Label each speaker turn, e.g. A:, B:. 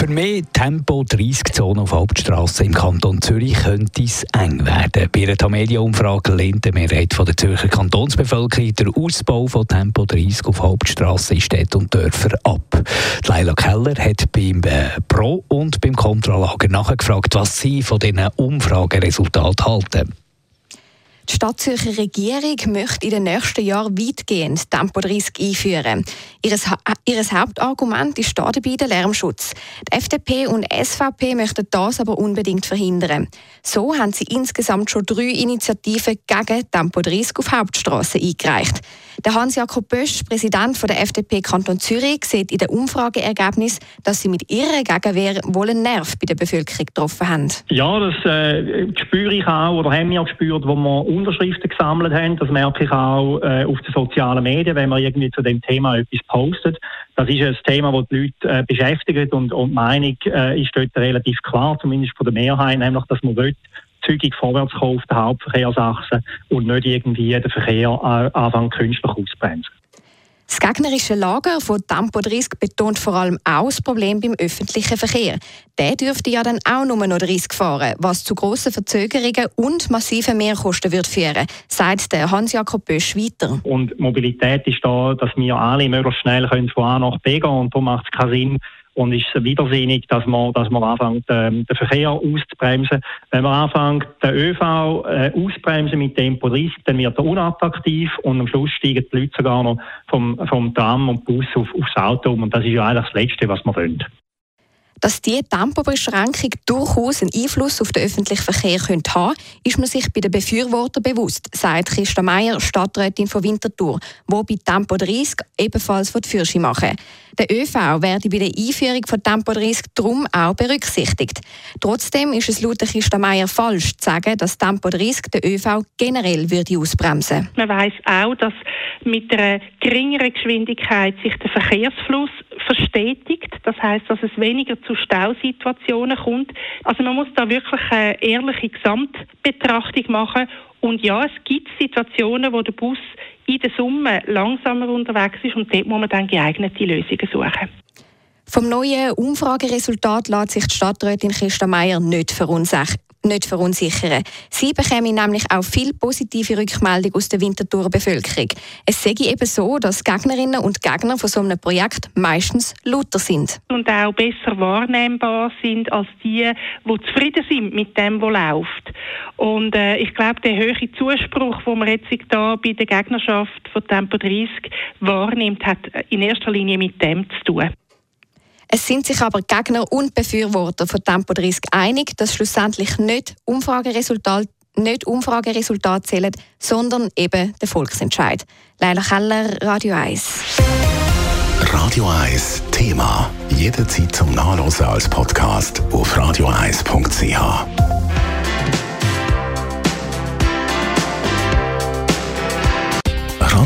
A: Für mehr Tempo 30-Zonen auf Hauptstraßen im Kanton Zürich könnte es eng werden. Bei einer Tamedia-Umfrage lehnt die Mehrheit der Zürcher Kantonsbevölkerung den Ausbau von Tempo 30 auf Hauptstraßen in Städten und Dörfern ab. Leila Keller hat beim äh, Pro- und beim Kontralager nachgefragt, was sie von diesen Umfrageresultaten halten.
B: Die Stadtzürcher Regierung möchte in den nächsten Jahren weitgehend Tempo 30 einführen. Ihres, ihres Hauptargument ist dabei der Lärmschutz. Die FDP und SVP möchten das aber unbedingt verhindern. So haben sie insgesamt schon drei Initiativen gegen Tempo 30 auf Hauptstraßen eingereicht. Der Hans-Jakob Bösch, Präsident der FDP Kanton Zürich, sieht in den Umfrageergebnissen, dass sie mit ihrer Gegenwehr wohl einen Nerv bei der Bevölkerung getroffen haben.
C: Ja, das äh, spüre ich auch oder haben wir auch gespürt, wo wir Unterschriften gesammelt haben. Das merke ich auch äh, auf den sozialen Medien, wenn man irgendwie zu dem Thema etwas postet. Das ist ein Thema, das die Leute äh, beschäftigt und, und die Meinung äh, ist dort relativ klar, zumindest von der Mehrheit, nämlich, dass man will, zügig vorwärts kommen auf der Hauptverkehrsachse und nicht irgendwie den Verkehr äh, anfangen künstlich ausbremsen.
B: Das gegnerische Lager von Tempo 30 betont vor allem auch das Problem beim öffentlichen Verkehr. Der dürfte ja dann auch nur noch 30 fahren, was zu grossen Verzögerungen und massiven Mehrkosten wird führen, sagt der Hans-Jakob Bösch weiter.
C: Und Mobilität ist da, dass wir alle möglichst schnell von A nach B gehen und da macht es keinen Sinn, und ist widersinnig, dass man, dass man anfängt, ähm, den Verkehr auszubremsen. Wenn man anfängt, den ÖV äh, auszubremsen mit Tempo 30, dann wird er unattraktiv und am Schluss steigen die Leute sogar noch vom, vom Tram und Bus auf, aufs Auto um. Und das ist ja eigentlich das Letzte, was man wollen
B: dass diese Tempobeschränkung durchaus einen Einfluss auf den öffentlichen Verkehr könnte haben ist man sich bei den Befürwortern bewusst, sagt Christa Meier, Stadträtin von Winterthur, wo bei Tempo 30 ebenfalls die Fürsche machen. Der ÖV werde bei der Einführung von Tempo 30 darum auch berücksichtigt. Trotzdem ist es laut Christa Meier falsch zu sagen, dass Tempo 30 den ÖV generell würde ausbremsen
D: Man weiß auch, dass mit einer geringeren Geschwindigkeit sich der Verkehrsfluss verstetigt. Das heißt, dass es weniger zu Stausituationen kommt. Also man muss da wirklich eine ehrliche Gesamtbetrachtung machen. Und ja, es gibt Situationen, wo der Bus in der Summe langsamer unterwegs ist und dort muss man dann geeignete Lösungen suchen.
B: Vom neuen Umfrageresultat lässt sich die Stadträtin Christa Meier nicht verunsichern nicht verunsichern. Sie bekämen nämlich auch viel positive Rückmeldungen aus der Winterthurer Bevölkerung. Es sei eben so, dass Gegnerinnen und Gegner von so einem Projekt meistens lauter sind.
D: Und auch besser wahrnehmbar sind als die, die zufrieden sind mit dem, was läuft. Und äh, ich glaube, der hohe Zuspruch, den man jetzt da bei der Gegnerschaft von Tempo 30 wahrnimmt, hat in erster Linie mit dem zu tun.
B: Es sind sich aber Gegner und Befürworter von Tempo 30 einig, dass schlussendlich nicht Umfrageresultate nicht Umfrageresultate zählen, sondern eben der Volksentscheid. Leila Keller, Radio 1.
E: Radio 1 Thema. Jederzeit zum Nachlesen als Podcast auf radio1.ch.